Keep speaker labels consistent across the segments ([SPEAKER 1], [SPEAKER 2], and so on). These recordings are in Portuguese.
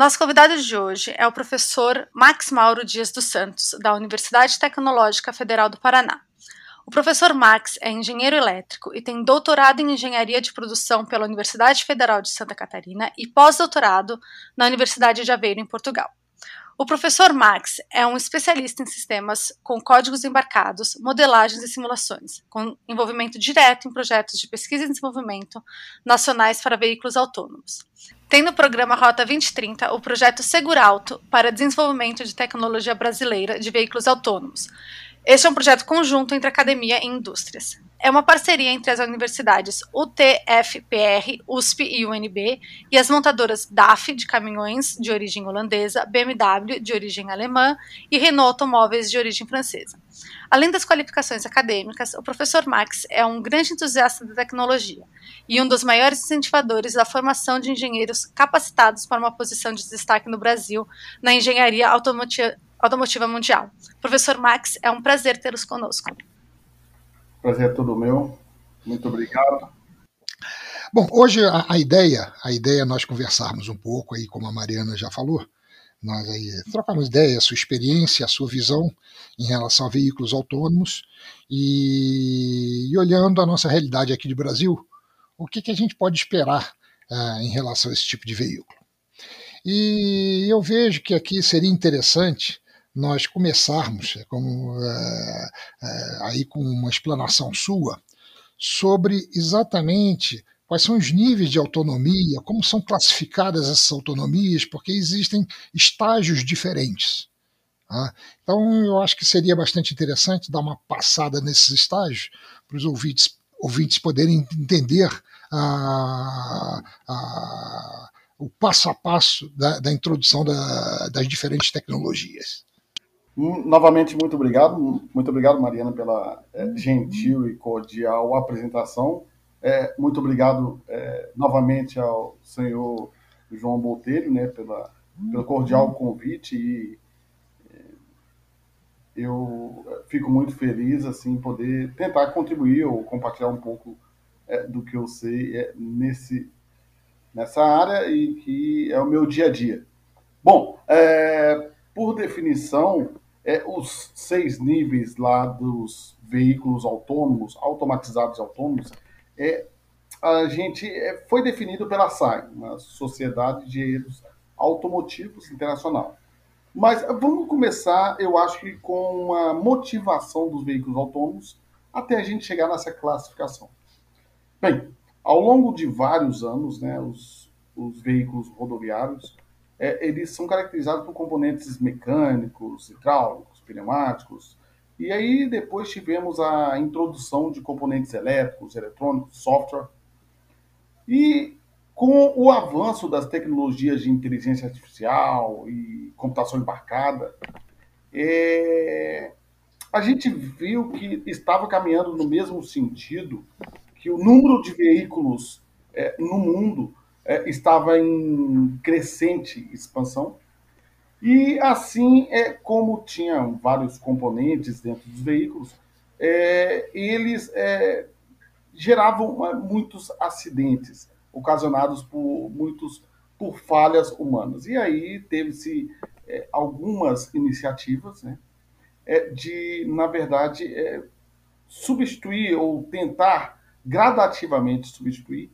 [SPEAKER 1] Nosso convidado de hoje é o professor Max Mauro Dias dos Santos, da Universidade Tecnológica Federal do Paraná. O professor Max é engenheiro elétrico e tem doutorado em engenharia de produção pela Universidade Federal de Santa Catarina e pós-doutorado na Universidade de Aveiro, em Portugal. O professor Max é um especialista em sistemas com códigos embarcados, modelagens e simulações, com envolvimento direto em projetos de pesquisa e desenvolvimento nacionais para veículos autônomos. Tem no programa Rota 2030 o projeto Segurauto para desenvolvimento de tecnologia brasileira de veículos autônomos. Este é um projeto conjunto entre academia e indústrias é uma parceria entre as universidades UTFPR, USP e UNB e as montadoras DAF, de caminhões de origem holandesa, BMW, de origem alemã e Renault Automóveis, de origem francesa. Além das qualificações acadêmicas, o professor Max é um grande entusiasta da tecnologia e um dos maiores incentivadores da formação de engenheiros capacitados para uma posição de destaque no Brasil na engenharia automotiva, mundial. Professor Max, é um prazer tê-los conosco.
[SPEAKER 2] Prazer é todo meu. Muito obrigado.
[SPEAKER 3] Bom, hoje a, a, ideia, a ideia é nós conversarmos um pouco aí, como a Mariana já falou, nós aí trocarmos ideia, a sua experiência, a sua visão em relação a veículos autônomos e, e olhando a nossa realidade aqui de Brasil, o que, que a gente pode esperar uh, em relação a esse tipo de veículo. E eu vejo que aqui seria interessante nós começarmos com, é, é, aí com uma explanação sua sobre exatamente quais são os níveis de autonomia, como são classificadas essas autonomias, porque existem estágios diferentes. Tá? Então, eu acho que seria bastante interessante dar uma passada nesses estágios para os ouvintes, ouvintes poderem entender o passo a passo da, da introdução da, das diferentes tecnologias.
[SPEAKER 2] Novamente, muito obrigado. Muito obrigado, Mariana, pela é, gentil e cordial apresentação. É, muito obrigado é, novamente ao senhor João Botelho né, pela, pelo cordial convite e eu fico muito feliz assim poder tentar contribuir ou compartilhar um pouco do que eu sei nesse nessa área e que é o meu dia a dia. Bom, por definição, é, os seis níveis lá dos veículos autônomos, automatizados autônomos, é, a gente é, foi definido pela SAI, uma Sociedade de Engenheiros Automotivos Internacional. Mas vamos começar, eu acho que com a motivação dos veículos autônomos até a gente chegar nessa classificação. Bem, ao longo de vários anos, né, os, os veículos rodoviários é, eles são caracterizados por componentes mecânicos, hidráulicos, pneumáticos. E aí depois tivemos a introdução de componentes elétricos, eletrônicos, software. E com o avanço das tecnologias de inteligência artificial e computação embarcada, é, a gente viu que estava caminhando no mesmo sentido que o número de veículos é, no mundo é, estava em crescente expansão. E assim, é como tinham vários componentes dentro dos veículos, é, eles é, geravam é, muitos acidentes ocasionados por muitos por falhas humanas. E aí teve-se é, algumas iniciativas né, é, de, na verdade, substituir ou tentar gradativamente substituir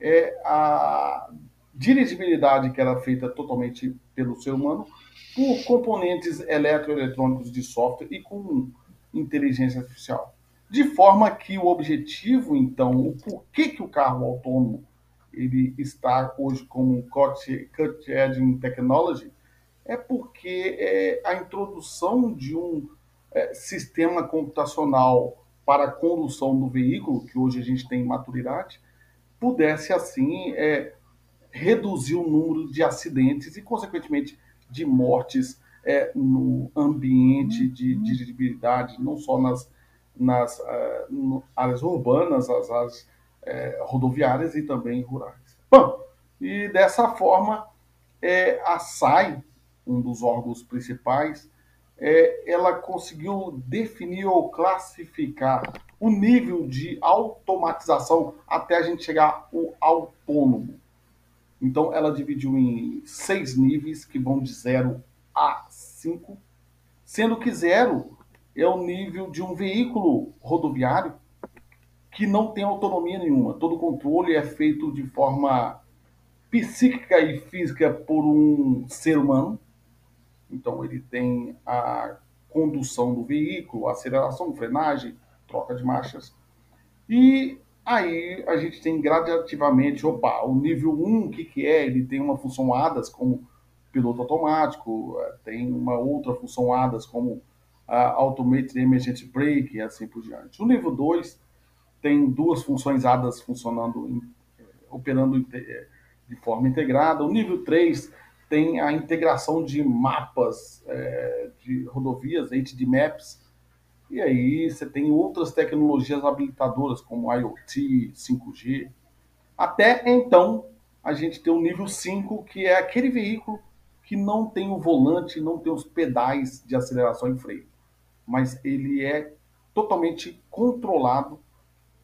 [SPEAKER 2] é a dirigibilidade que era feita totalmente pelo ser humano por componentes eletroeletrônicos de software e com inteligência artificial. De forma que o objetivo, então, o porquê que o carro autônomo ele está hoje como cutting technology, é porque é, a introdução de um é, sistema computacional para a condução do veículo, que hoje a gente tem maturidade, pudesse, assim, é, reduzir o número de acidentes e, consequentemente, de mortes é, no ambiente de dirigibilidade, não só nas, nas uh, áreas urbanas, as áreas é, rodoviárias e também rurais. Bom, e dessa forma, é, a SAI, um dos órgãos principais, é, ela conseguiu definir ou classificar o nível de automatização até a gente chegar ao autônomo. Então, ela dividiu em seis níveis que vão de 0 a 5, sendo que zero é o nível de um veículo rodoviário que não tem autonomia nenhuma. Todo controle é feito de forma psíquica e física por um ser humano. Então, ele tem a condução do veículo, aceleração, frenagem, troca de marchas. E aí a gente tem gradativamente, opa, o nível 1, o que, que é? Ele tem uma função ADAS como piloto automático, eh, tem uma outra função ADAS como a Automated Emergency Brake e assim por diante. O nível 2 tem duas funções ADAS funcionando, eh, operando eh, de forma integrada. O nível 3 tem a integração de mapas de rodovias, HD Maps, e aí você tem outras tecnologias habilitadoras, como IoT, 5G. Até então, a gente tem o nível 5, que é aquele veículo que não tem o volante, não tem os pedais de aceleração e freio, mas ele é totalmente controlado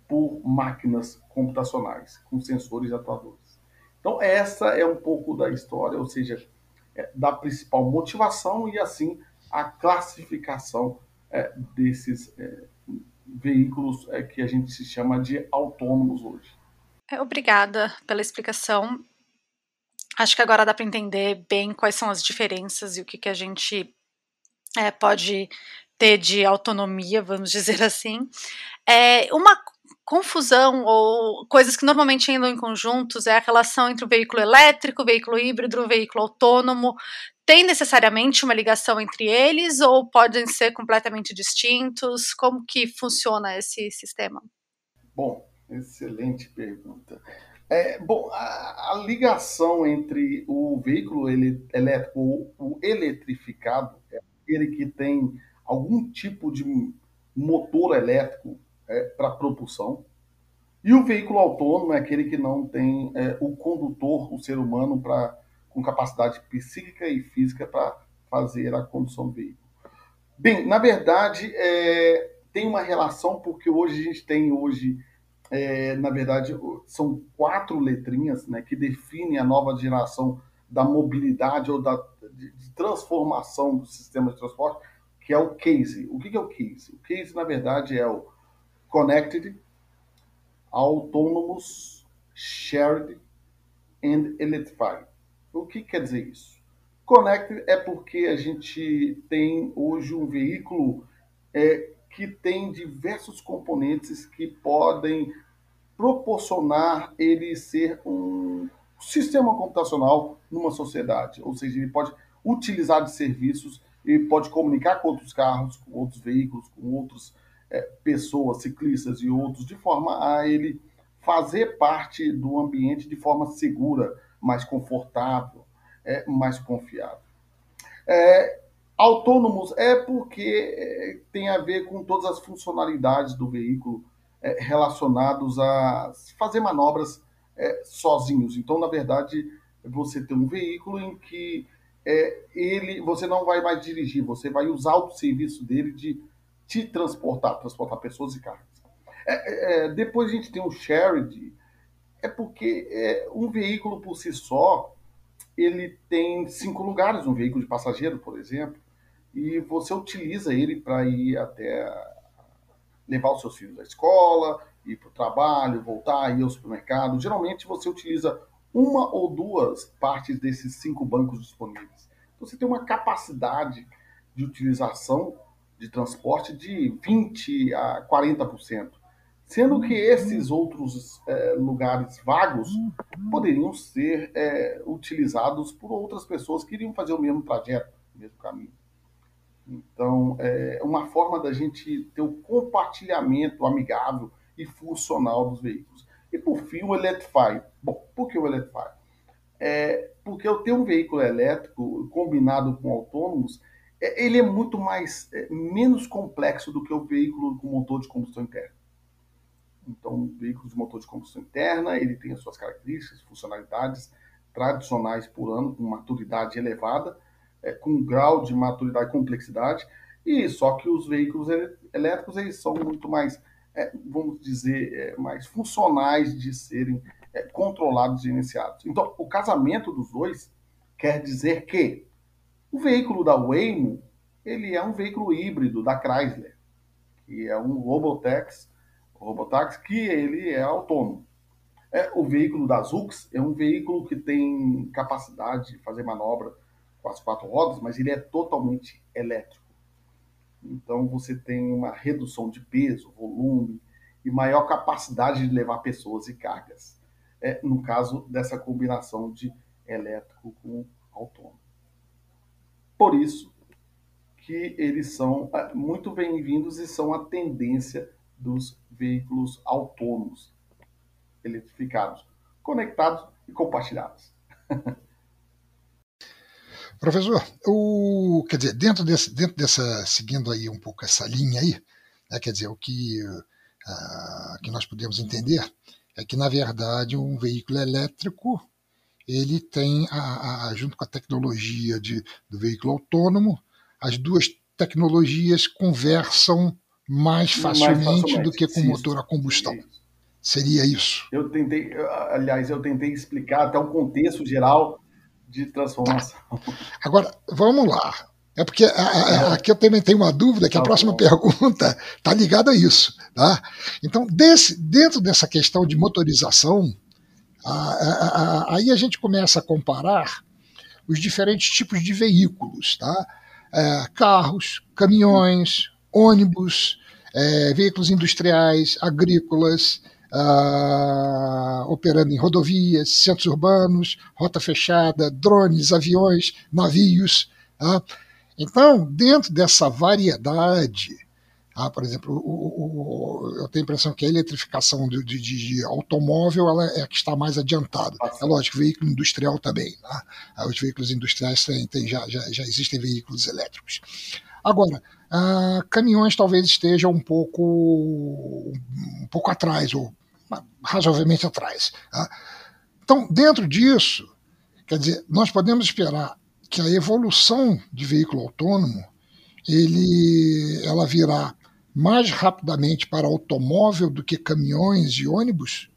[SPEAKER 2] por máquinas computacionais, com sensores e atuadores. Então, essa é um pouco da história, ou seja, é, da principal motivação e, assim, a classificação é, desses é, veículos é, que a gente se chama de autônomos hoje.
[SPEAKER 1] É, obrigada pela explicação. Acho que agora dá para entender bem quais são as diferenças e o que, que a gente é, pode ter de autonomia, vamos dizer assim. É, uma confusão ou coisas que normalmente andam em conjuntos é a relação entre o veículo elétrico, o veículo híbrido, o veículo autônomo. Tem necessariamente uma ligação entre eles ou podem ser completamente distintos? Como que funciona esse sistema?
[SPEAKER 2] Bom, excelente pergunta. É, bom, a, a, ligação entre o veículo ele, elétrico, o, o eletrificado, é aquele que tem algum tipo de motor elétrico é, para propulsão, e o veículo autônomo é aquele que não tem é, o condutor, o ser humano, pra, com capacidade psíquica e física para fazer a condução do veículo. Bem, na verdade, é, tem uma relação, porque hoje a gente tem hoje é, na verdade, são quatro letrinhas né, que definem a nova geração da mobilidade ou da de, de transformação do sistema de transporte, que é o CASE. O que, que é o CASE? O CASE, na verdade, é o Connected, Autonomous, Shared and Electrified. O que quer dizer isso? Connected é porque a gente tem hoje um veículo é, que tem diversos componentes que podem proporcionar ele ser um sistema computacional numa sociedade, ou seja, ele pode utilizar de serviços, ele pode comunicar com outros carros, com outros veículos, com outras é, pessoas, ciclistas e outros, de forma a ele fazer parte do ambiente de forma segura, mais confortável, é, mais confiável. É, Autônomos é porque é, tem a ver com todas as funcionalidades do veículo é, relacionados a fazer manobras é, sozinhos. Então, na verdade, você tem um veículo em que é, ele, você não vai mais dirigir, você vai usar o serviço dele de te transportar, transportar pessoas e cargas. É, é, depois a gente tem o shared, é porque um veículo por si só ele tem cinco lugares, um veículo de passageiro, por exemplo, e você utiliza ele para ir até levar os seus filhos à escola, ir para o trabalho, voltar, ir ao supermercado. Geralmente você utiliza uma ou duas partes desses cinco bancos disponíveis. Então você tem uma capacidade de utilização de transporte de 20 a 40%. Sendo que esses outros é, lugares vagos poderiam ser é, utilizados por outras pessoas que iriam fazer o mesmo trajeto, o mesmo caminho. Então, é uma forma da gente ter o compartilhamento amigável e funcional dos veículos. E por fim, o Electrify. Bom, por que o Electrify? É porque eu tenho um veículo elétrico combinado com autônomos, é, ele é muito mais, é, menos complexo do que o veículo com motor de combustão interna. Então, veículos de motor de combustão interna, ele tem as suas características, funcionalidades tradicionais por ano, com maturidade elevada, é, com um grau de maturidade e complexidade, e só que os veículos elétricos eles são muito mais, é, vamos dizer, é, mais funcionais de serem é, controlados e iniciados. Então, o casamento dos dois quer dizer que o veículo da Waymo ele é um veículo híbrido da Chrysler, que é um Robotaxi, Robotaxi que ele é autônomo. É, o veículo da Zux é um veículo que tem capacidade de fazer manobra com as quatro rodas, mas ele é totalmente elétrico. Então você tem uma redução de peso, volume e maior capacidade de levar pessoas e cargas. É, no caso dessa combinação de elétrico com autônomo. Por isso que eles são é, muito bem-vindos e são a tendência dos veículos autônomos, eletrificados, conectados e compartilhados.
[SPEAKER 3] Professor, o, quer dizer, dentro, desse, dentro dessa, seguindo aí um pouco essa linha aí, né, quer dizer, o que, uh, que nós podemos entender é que, na verdade, um veículo elétrico, ele tem, a, a, junto com a tecnologia de, do veículo autônomo, as duas tecnologias conversam mais facilmente, mais facilmente do que com o motor a combustão. Seria isso.
[SPEAKER 2] Eu tentei, aliás, eu tentei explicar até o contexto geral de transformação.
[SPEAKER 3] Agora, vamos lá. É porque a, a, aqui eu também tenho uma dúvida, que tá a próxima bom. pergunta está ligada a isso. Tá? Então, desse, dentro dessa questão de motorização, a, aí a gente começa a comparar os diferentes tipos de veículos. Tá? É, carros, caminhões, ônibus, é, veículos industriais, agrícolas, uh, operando em rodovias, centros urbanos, rota fechada, drones, aviões, navios. Uh. Então, dentro dessa variedade, ah, por exemplo, o, o, eu tenho a impressão que a eletrificação de, de, de, automóvel é a que está mais adiantada. É lógico, veículo industrial também. Né? Os veículos industriais têm, têm, já, já, já existem veículos elétricos. Agora, ah, caminhões talvez estejam um pouco, um pouco atrás, ou razoavelmente atrás. Tá? Então, dentro disso, quer dizer, nós podemos esperar que a evolução de veículo autônomo ele, ela virá mais rapidamente para automóvel do que caminhões e ônibus?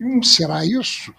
[SPEAKER 3] Hum. Será isso?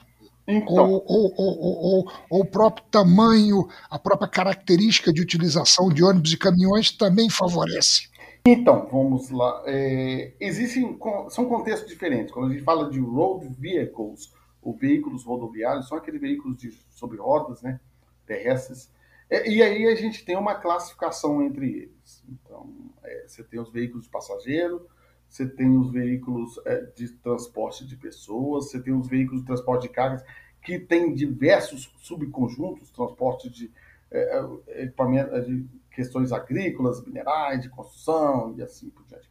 [SPEAKER 3] Então. Ou, ou, ou, ou, o próprio tamanho, a própria característica de utilização de ônibus e caminhões também favorece?
[SPEAKER 2] Então, vamos lá. É, existem, são contextos diferentes. Quando a gente fala de road vehicles, ou veículos rodoviários, são aqueles veículos de, sobre rodas, né, terrestres. É, e aí a gente tem uma classificação entre eles. Então, é, você tem os veículos de passageiro, você tem os veículos é, de transporte de pessoas, você tem os veículos de transporte de cargas, que tem diversos subconjuntos, transporte de é, é equipamento, de questões agrícolas, minerais, de construção e assim por diante.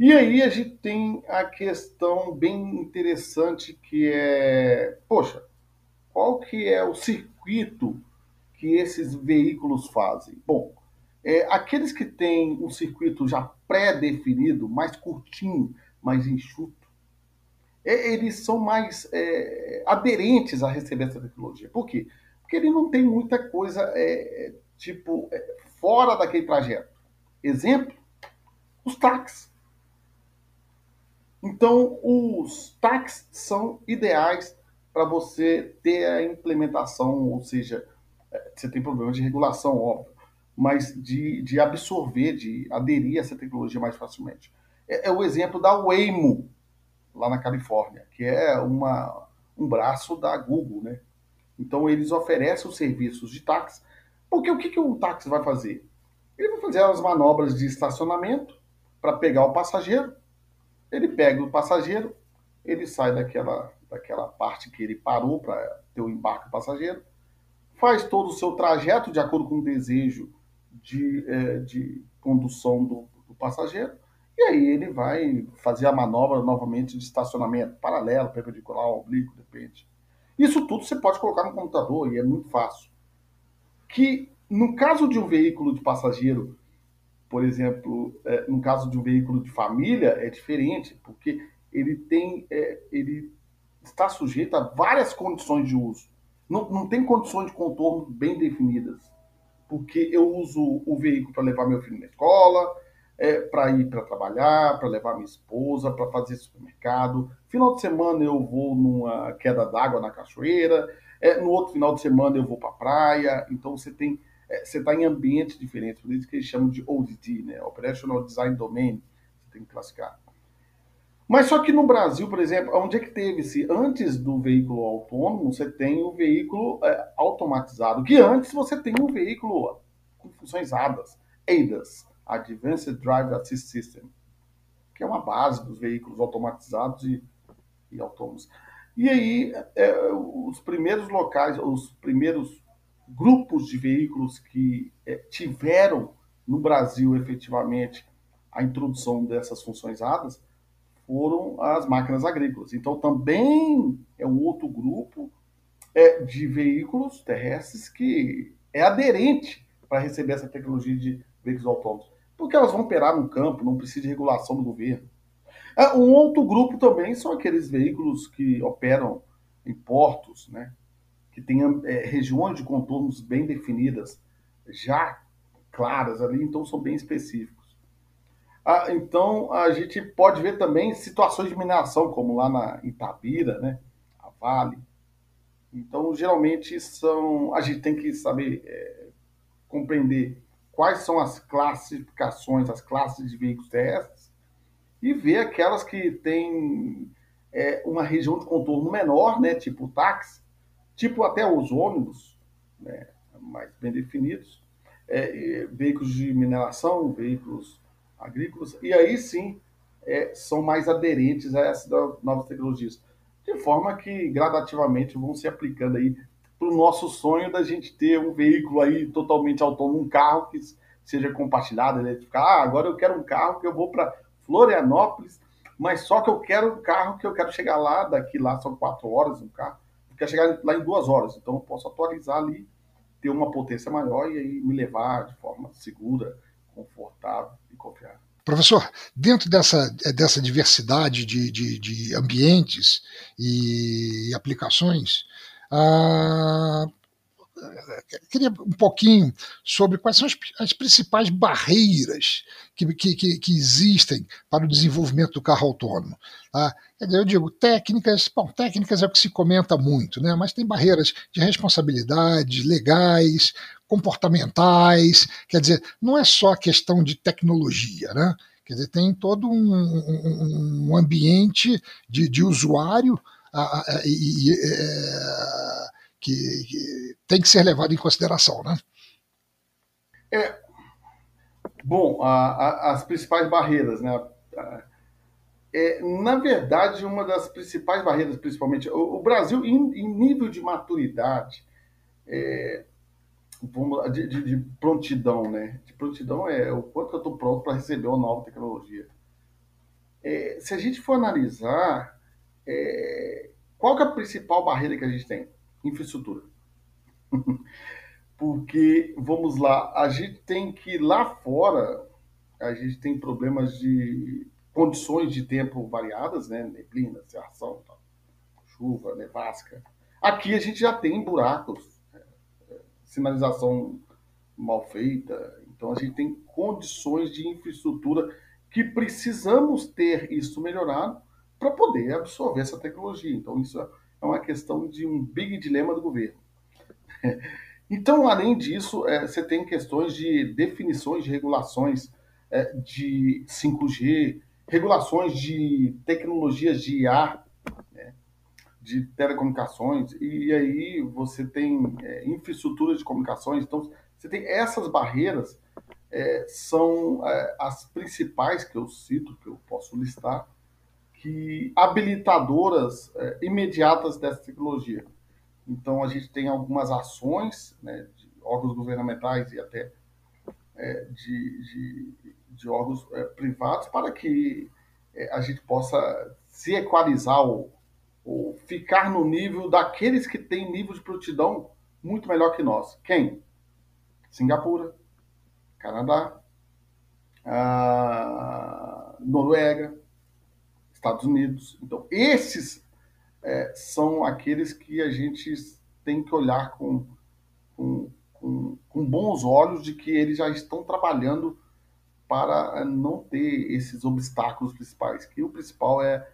[SPEAKER 2] E aí a gente tem a questão bem interessante que é, poxa, qual que é o circuito que esses veículos fazem? Bom, é, aqueles que têm um circuito já pré-definido, mais curtinho, mais enxuto, eles são mais é, aderentes a receber essa tecnologia. Por quê? Porque ele não tem muita coisa, é, tipo, é, fora daquele trajeto. Exemplo, os táxis. Então, os táxis são ideais para você ter a implementação, ou seja, é, você tem problemas de regulação, óbvio, mas de, de absorver, de aderir a essa tecnologia mais facilmente. É, é o exemplo da Waymo, lá na Califórnia, que é uma, um braço da Google, né? Então, eles oferecem os serviços de táxi, porque o que, que o táxi vai fazer? Ele vai fazer as manobras de estacionamento para pegar o passageiro. Ele pega o passageiro, ele sai daquela, daquela parte que ele parou para ter o embarque passageiro, faz todo o seu trajeto de acordo com o desejo de, é, de condução do, do passageiro, e aí ele vai fazer a manobra novamente de estacionamento, paralelo, perpendicular, oblíquo, depende. Isso tudo você pode colocar no computador e é muito fácil. Que no caso de um veículo de passageiro, por exemplo, é, no caso de um veículo de família, é diferente, porque ele tem, é, ele está sujeito a várias condições de uso. Não, não tem condições de contorno bem definidas, porque eu uso o veículo para levar meu filho na escola, é, para ir para trabalhar, para levar minha esposa, para fazer supermercado. Final de semana eu vou numa queda d'água na cachoeira, é, no outro final de semana eu vou para a praia. Então você tem é, você está em ambientes diferentes, por isso que eles chamam de ODD, né? Operational Design Domain, você tem que classificar. Mas só que no Brasil, por exemplo, onde é que teve-se? Antes do veículo autônomo, você tem o veículo é, automatizado, que antes você tem um veículo com funções ADAS, ADAS, Advanced Drive Assist System, que é uma base dos veículos automatizados e, e autônomos. E aí, é, os primeiros locais, os primeiros grupos de veículos que é, tiveram no Brasil efetivamente a introdução dessas funções ADAS foram as máquinas agrícolas. Então, também é um outro grupo é, de veículos terrestres que é aderente para receber essa tecnologia de veículos autônomos. Porque elas vão operar no campo, não precisa de regulação do governo. É, um outro grupo também são aqueles veículos que operam em portos, né? que tenham é, regiões de contornos bem definidas, já claras ali, então são bem específicos. Ah, então, a gente pode ver também situações de mineração, como lá na Itabira, né? a Vale. Então, geralmente, são a gente tem que saber é, compreender quais são as classificações, as classes de veículos terrestres, e ver aquelas que têm é, uma região de contorno menor, né? tipo táxi, tipo até os ônibus, né? mais bem definidos, é, veículos de mineração, veículos agrícolas, e aí sim é, são mais aderentes a essas novas tecnologias. De forma que gradativamente vão se aplicando aí para o nosso sonho da gente ter um veículo aí totalmente autônomo, um carro que seja compartilhado, eletrificado. Ah, agora eu quero um carro que eu vou para Florianópolis, mas só que eu quero um carro que eu quero chegar lá, daqui lá são quatro horas um carro, eu quero chegar lá em duas horas. Então eu posso atualizar ali, ter uma potência maior e aí me levar de forma segura, confortável
[SPEAKER 3] Professor, dentro dessa, dessa diversidade de, de, de ambientes e aplicações, ah, queria um pouquinho sobre quais são as, as principais barreiras que, que, que, existem para o desenvolvimento do carro autônomo. Tá? Eu digo, técnicas, bom, técnicas é o que se comenta muito, né? mas tem barreiras de responsabilidade, legais, comportamentais, quer dizer, não é só questão de tecnologia, né? Quer dizer, tem todo um, um, um ambiente de, de usuário a, a, e, é, que, que, tem que ser levado em consideração, né?
[SPEAKER 2] É, bom, a, as principais barreiras, né? É, na verdade, uma das principais barreiras, principalmente, o, o Brasil, em, em, nível de maturidade, é, de, de, de, prontidão, né? De prontidão é o quanto eu estou pronto para receber uma nova tecnologia. É, se a gente for analisar, é, qual é a principal barreira que a gente tem? Infraestrutura. Porque, vamos lá, a gente tem que lá fora, a gente tem problemas de condições de tempo variadas, né? Neblina, cerração, chuva, nevasca. Aqui a gente já tem buracos sinalização mal feita. Então a gente tem condições de infraestrutura que precisamos ter isso melhorado para poder absorver essa tecnologia. Então isso é uma questão de um big dilema do governo. Então, além disso, é, você tem questões de definições de regulações é, de 5G, regulações de tecnologias de IA, de telecomunicações, e aí você tem é, infraestrutura de comunicações, então você tem essas barreiras, é, são é, as principais que eu cito, que eu posso listar, que habilitadoras é, imediatas dessa tecnologia. Então a gente tem algumas ações né, de órgãos governamentais e até é, de, de, de, órgãos é, privados para que a gente possa se equalizar o, ou ficar no nível daqueles que têm nível de prontidão muito melhor que nós. Quem? Singapura, Canadá, ah, Noruega, Estados Unidos. Então, esses é, são aqueles que a gente tem que olhar com, com, com, com bons olhos de que eles já estão trabalhando para não ter esses obstáculos principais, que o principal é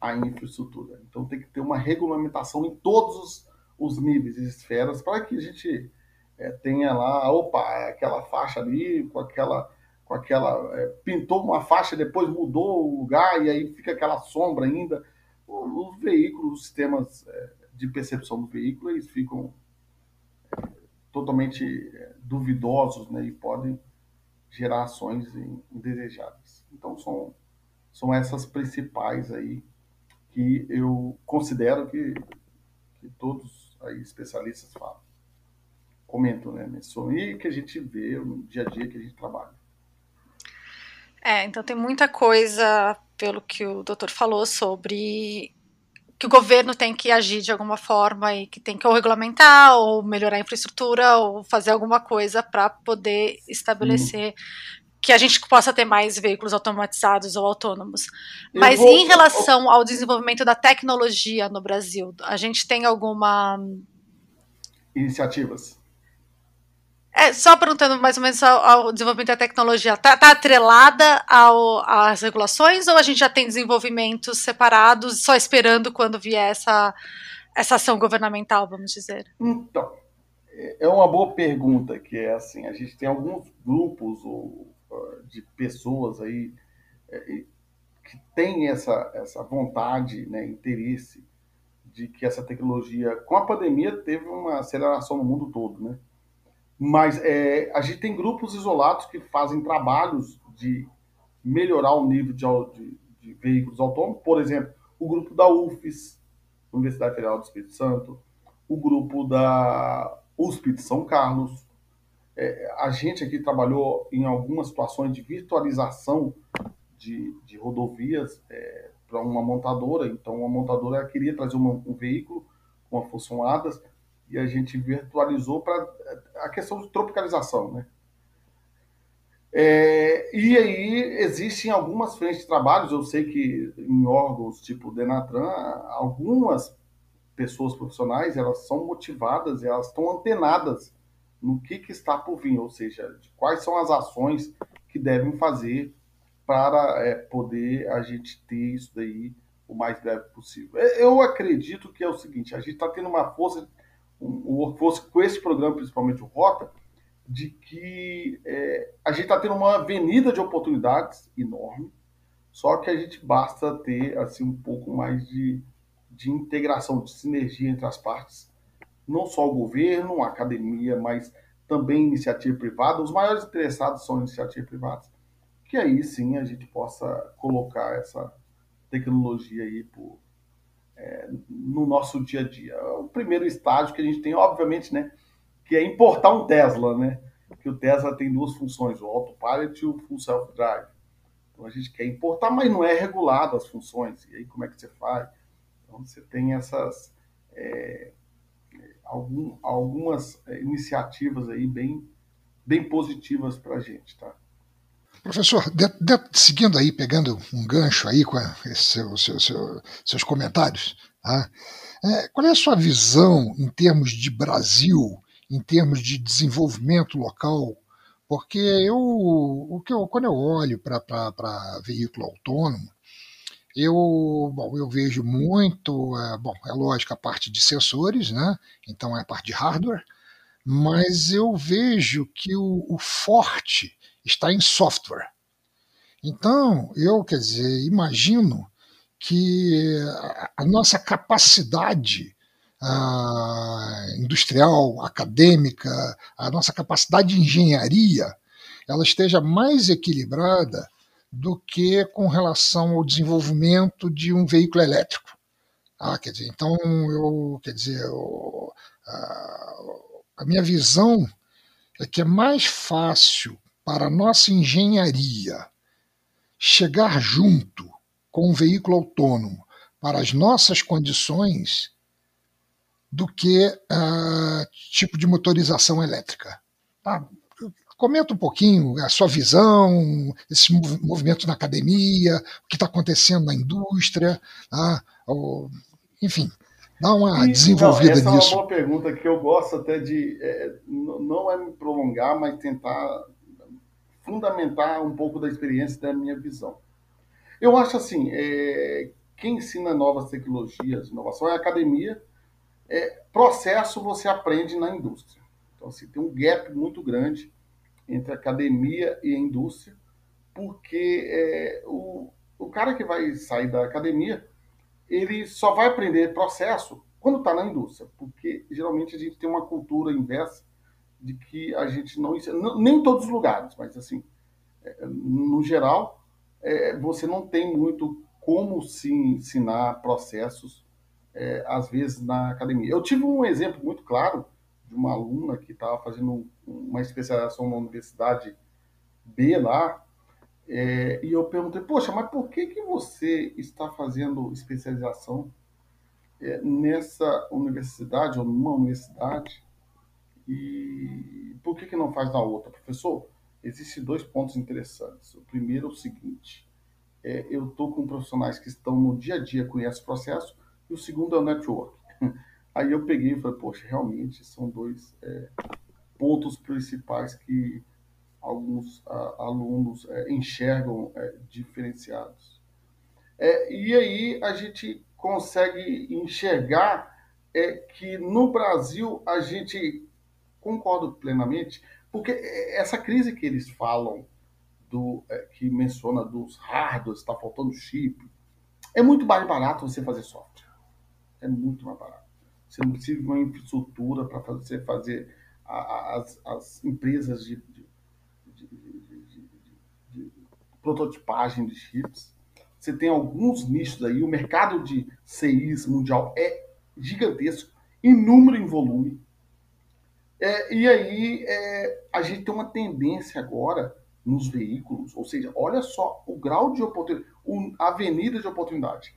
[SPEAKER 2] a infraestrutura. Então tem que ter uma regulamentação em todos os, os níveis e esferas para que a gente é, tenha lá, opa, é aquela faixa ali, com aquela, com aquela é, pintou uma faixa, depois mudou o lugar e aí fica aquela sombra ainda. Os veículos, os sistemas é, de percepção do veículo, eles ficam é, totalmente duvidosos né, e podem gerar ações indesejadas. Então são, são essas principais aí que eu considero que, que todos aí especialistas falam, comentam, né, mencionam, e que a gente vê no dia a dia que a gente trabalha.
[SPEAKER 1] É, então tem muita coisa, pelo que o doutor falou, sobre que o governo tem que agir de alguma forma e que tem que ou regulamentar, ou melhorar a infraestrutura, ou fazer alguma coisa para poder estabelecer. Que a gente possa ter mais veículos automatizados ou autônomos. Mas vou, em relação ao desenvolvimento da tecnologia no Brasil, a gente tem alguma
[SPEAKER 2] iniciativas?
[SPEAKER 1] É, só perguntando mais ou menos ao, desenvolvimento da tecnologia, está tá atrelada ao, às regulações ou a gente já tem desenvolvimentos separados, só esperando quando vier essa, essa ação governamental, vamos dizer?
[SPEAKER 2] Então, é uma boa pergunta, que é assim, a gente tem alguns grupos ou, de pessoas aí é, que têm essa, essa vontade, né, interesse de que essa tecnologia, com a pandemia, teve uma aceleração no mundo todo, né? Mas é, a gente tem grupos isolados que fazem trabalhos de melhorar o nível de, de, de veículos autônomos. Por exemplo, o grupo da UFES, Universidade Federal do Espírito Santo, o grupo da USP de São Carlos. É, a gente aqui trabalhou em algumas situações de virtualização de, de rodovias é, para uma montadora. Então, uma montadora queria trazer uma, um veículo com a função ADAS e a gente virtualizou para a questão de tropicalização, né? É, e aí existem algumas frentes de trabalhos, eu sei que em órgãos tipo Denatran, algumas pessoas profissionais, elas são motivadas, elas estão antenadas no que, que está por vir, ou seja, quais são as ações que devem fazer para é, poder a gente ter isso daí o mais breve possível. Eu acredito que é o seguinte, a gente está tendo uma força o workforce com esse programa, principalmente o Rota, de que é, a gente está tendo uma avenida de oportunidades enorme, só que a gente basta ter assim um pouco mais de, de integração, de sinergia entre as partes, não só o governo, a academia, mas também iniciativa privada. Os maiores interessados são iniciativas privadas, que aí sim a gente possa colocar essa tecnologia aí por, é, no nosso dia a dia. O primeiro estágio que a gente tem, obviamente, né, que é importar um Tesla, né? Que o Tesla tem duas funções, o autopilot e o full self-drive. Então a gente quer importar, mas não é regulado as funções. E aí como é que você faz? Então você tem essas é, algum, algumas é, iniciativas aí bem, bem positivas para a gente, tá?
[SPEAKER 3] Professor, de, de, seguindo aí, pegando um gancho aí com esse seu, seu, seu, seus comentários, tá? é, qual é a sua visão em termos de Brasil, em termos de desenvolvimento local? Porque eu, o que eu, quando eu olho para veículo autônomo, eu, bom, eu vejo muito, é, bom, é lógico a parte de sensores, né? Então é a parte de hardware, mas eu vejo que o, o forte está em software. Então, eu, quer dizer, imagino que a nossa capacidade uh, industrial, acadêmica, a nossa capacidade de engenharia, ela esteja mais equilibrada do que com relação ao desenvolvimento de um veículo elétrico. Ah, quer dizer, então eu, quer dizer, eu, a, a minha visão é que é mais fácil para a nossa engenharia chegar junto com um veículo autônomo para as nossas condições do que uh, tipo de motorização elétrica. Tá? Comenta um pouquinho a sua visão, esses movimentos na academia, o que está acontecendo na indústria, tá? Ou, enfim, dá uma e, desenvolvida
[SPEAKER 2] não, essa
[SPEAKER 3] nisso.
[SPEAKER 2] Essa é uma boa pergunta que eu gosto até de, é, não é me prolongar, mas tentar fundamentar um pouco da experiência da minha visão. Eu acho assim, é, quem ensina novas tecnologias, inovação é a academia. É, processo você aprende na indústria. Então, assim, tem um gap muito grande entre academia e indústria, porque é, o, o cara que vai sair da academia, ele só vai aprender processo quando está na indústria, porque geralmente a gente tem uma cultura inversa de que a gente não ensina, nem em todos os lugares, mas assim, é, no geral, é, você não tem muito como se ensinar processos, é, às vezes, na academia. Eu tive um exemplo muito claro de uma aluna que estava fazendo uma especialização na universidade B lá, é, e eu perguntei, poxa, mas por que, que você está fazendo especialização é, nessa universidade ou numa universidade e por que, que não faz na outra? Professor, existem dois pontos interessantes. O primeiro é o seguinte, é, eu estou com profissionais que estão no dia a dia, conhecem o processo, e o segundo é o network. Aí eu peguei e falei, poxa, realmente são dois é, pontos principais que alguns a, alunos é, enxergam é, diferenciados. É, e aí a gente consegue enxergar é que no Brasil a gente concordo plenamente, porque essa crise que eles falam do é, que menciona dos hardwares, está faltando chip, é muito mais barato você fazer software. É muito mais barato. Você não precisa de uma infraestrutura para você fazer as, as empresas de, de, de, de, prototipagem de chips você tem alguns nichos aí, o mercado de CIs mundial é gigantesco, em número e volume. É, e aí é, a gente tem uma tendência agora nos veículos, ou seja, olha só o grau de oportunidade, a avenida de oportunidade.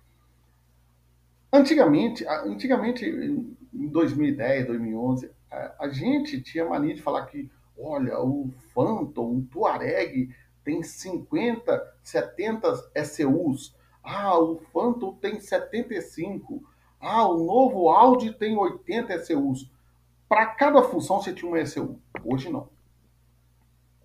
[SPEAKER 2] Antigamente, antigamente em 2010, 2011, a gente tinha mania de falar que, olha, o Phantom, o Touareg tem 50, 70 ECUs. Ah, o Phantom tem 75. Ah, o novo Audi tem 80 ECUs. Para cada função você tinha uma ECU. Hoje não.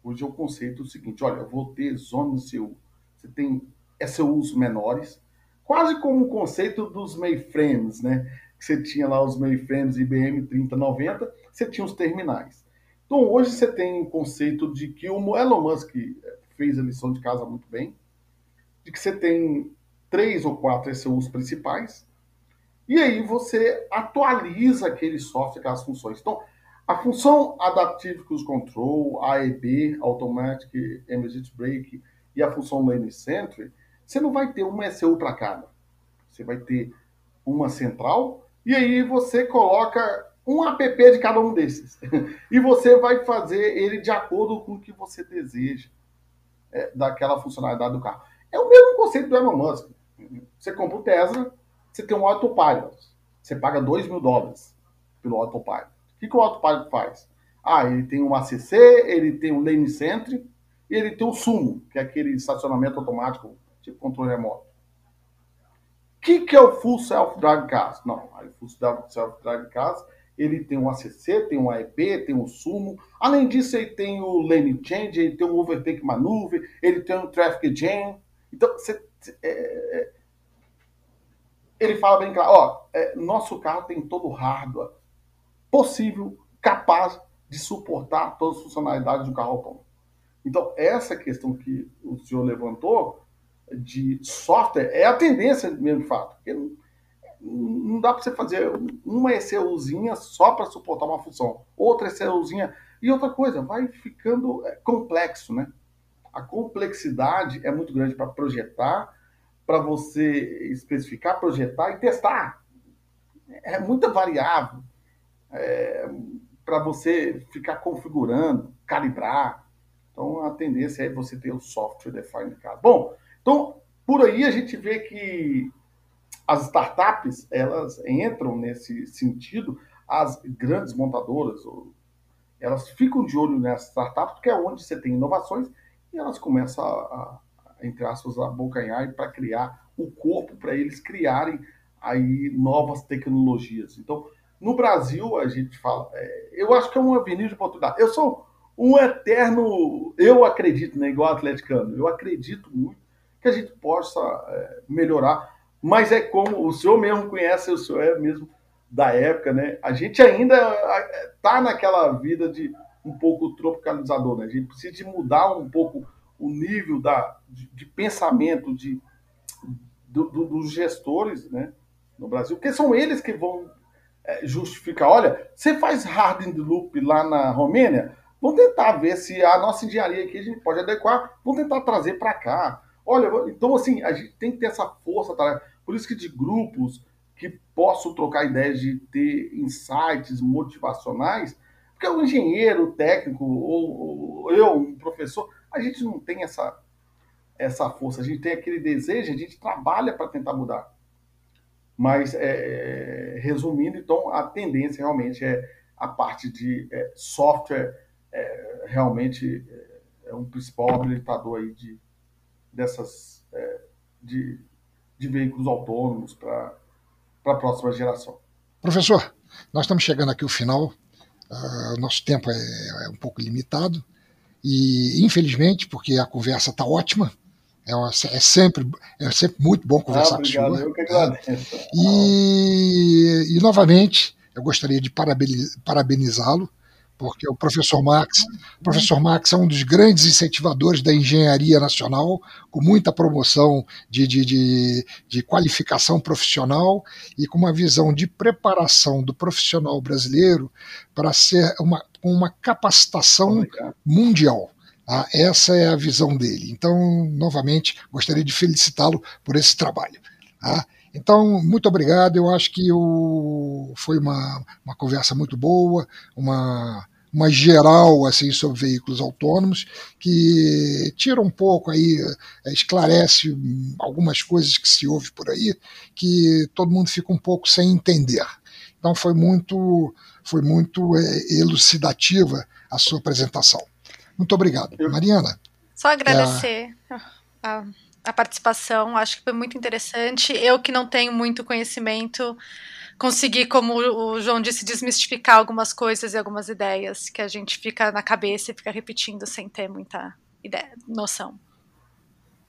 [SPEAKER 2] Hoje é o conceito seguinte: olha, eu vou ter zona ECU. Você tem ECUs menores, quase como o conceito dos mainframes, né? Você tinha lá os mainframes IBM 3090, você tinha os terminais. Então hoje você tem o conceito de que o Elon Musk fez a lição de casa muito bem, de que você tem três ou quatro ECUs principais, e aí você atualiza aquele software, aquelas funções. Então, a função Adaptive Cruise Control, AEB, Automatic Emergency Brake, e a função Lane Sentry, você não vai ter uma ECU para cada. Você vai ter uma central, e aí você coloca um app de cada um desses. e você vai fazer ele de acordo com o que você deseja é, daquela funcionalidade do carro. É o mesmo conceito do Elon Musk. Você compra o Tesla, você tem um autopilot. Você paga 2 mil dólares pelo autopilot. O que, que o autopilot faz? Ah, ele tem um ACC, ele tem um lane centric e ele tem o Sumo, que é aquele estacionamento automático, tipo controle remoto. O que, que é o Full Self-Drive Cars? Não, o Full Self-Drive Cars ele tem um ACC, tem um AEB, tem um Sumo. Além disso, ele tem o Lane Change, ele tem o Overtake Maneuver, ele tem o Traffic Jam. Então, você, é, é, ele fala bem claro, ó, é, nosso carro tem todo o hardware possível, capaz de suportar todas as funcionalidades de um carro autônomo. Então, essa questão que o senhor levantou de software é a tendência mesmo de fato. Porque não dá para você fazer uma ECUzinha só para suportar uma função, outra ECUzinha. E outra coisa, vai ficando é, complexo, né? A complexidade é muito grande para projetar, para você especificar, projetar e testar. É muita variável é, para você ficar configurando, calibrar. Então a tendência é você ter o software defined card. Bom, então por aí a gente vê que as startups, elas entram nesse sentido, as grandes montadoras, elas ficam de olho nessas startups, porque é onde você tem inovações, e elas começam a, a entre aspas, a bocanhar para criar o corpo para eles criarem aí novas tecnologias. Então, no Brasil, a gente fala, é, eu acho que é uma avenida de oportunidade. Eu sou um eterno. Eu acredito, né, igual atleticano, eu acredito muito que a gente possa é, melhorar, mas é como o senhor mesmo conhece, o senhor é mesmo da época, né? A gente ainda está naquela vida de um pouco tropicalizador, né? A gente precisa de mudar um pouco o nível da, de, de pensamento de, do, do, dos gestores, né? No Brasil, porque são eles que vão é, justificar. Olha, você faz hardening loop lá na Romênia, vamos tentar ver se a nossa engenharia aqui a gente pode adequar, vamos tentar trazer para cá. Olha, então assim, a gente tem que ter essa força, tá? Por isso que de grupos que possam trocar ideias de ter insights motivacionais, porque o engenheiro, o técnico, ou, ou eu, um professor, a gente não tem essa, essa força, a gente tem aquele desejo, a gente trabalha para tentar mudar. Mas, é, resumindo, então, a tendência realmente é a parte de é, software, é, realmente é, é um principal habilitador aí de, dessas, é, de, de veículos autônomos para a próxima geração.
[SPEAKER 3] Professor, nós estamos chegando aqui ao final, uh, nosso tempo é, é um pouco limitado, e infelizmente, porque a conversa está ótima, é, uma, é, sempre, é sempre muito bom conversar ah, obrigado, com o senhor. Eu que agradeço. E, e, novamente, eu gostaria de parabenizá-lo, porque o professor Max, o professor Max é um dos grandes incentivadores da engenharia nacional, com muita promoção de, de, de, de qualificação profissional e com uma visão de preparação do profissional brasileiro para ser uma, uma capacitação mundial. Ah, essa é a visão dele. Então, novamente, gostaria de felicitá-lo por esse trabalho. Ah, então, muito obrigado. Eu acho que o, foi uma, uma conversa muito boa, uma, uma geral assim sobre veículos autônomos que tira um pouco aí, é, esclarece algumas coisas que se ouve por aí que todo mundo fica um pouco sem entender. Então foi muito foi muito é, elucidativa a sua apresentação. Muito obrigado. Mariana.
[SPEAKER 1] Só agradecer é... a, a participação, acho que foi muito interessante. Eu que não tenho muito conhecimento, consegui, como o João disse, desmistificar algumas coisas e algumas ideias que a gente fica na cabeça e fica repetindo sem ter muita ideia, noção.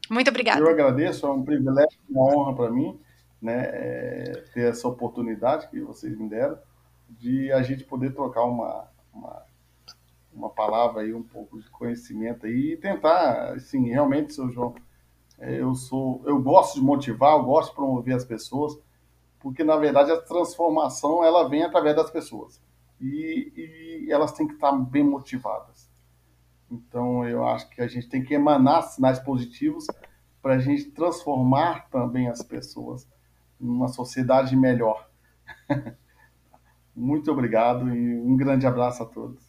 [SPEAKER 1] Muito obrigada.
[SPEAKER 2] Eu agradeço, é um privilégio, uma honra para mim, né, é, ter essa oportunidade que vocês me deram de a gente poder trocar uma, uma uma palavra aí, um pouco de conhecimento aí e tentar, assim, realmente, seu João, eu sou, eu gosto de motivar, eu gosto de promover as pessoas, porque na verdade a transformação ela vem através das pessoas e, e elas têm que estar bem motivadas. Então eu acho que a gente tem que emanar sinais positivos para a gente transformar também as pessoas numa sociedade melhor. Muito obrigado e um grande abraço a todos.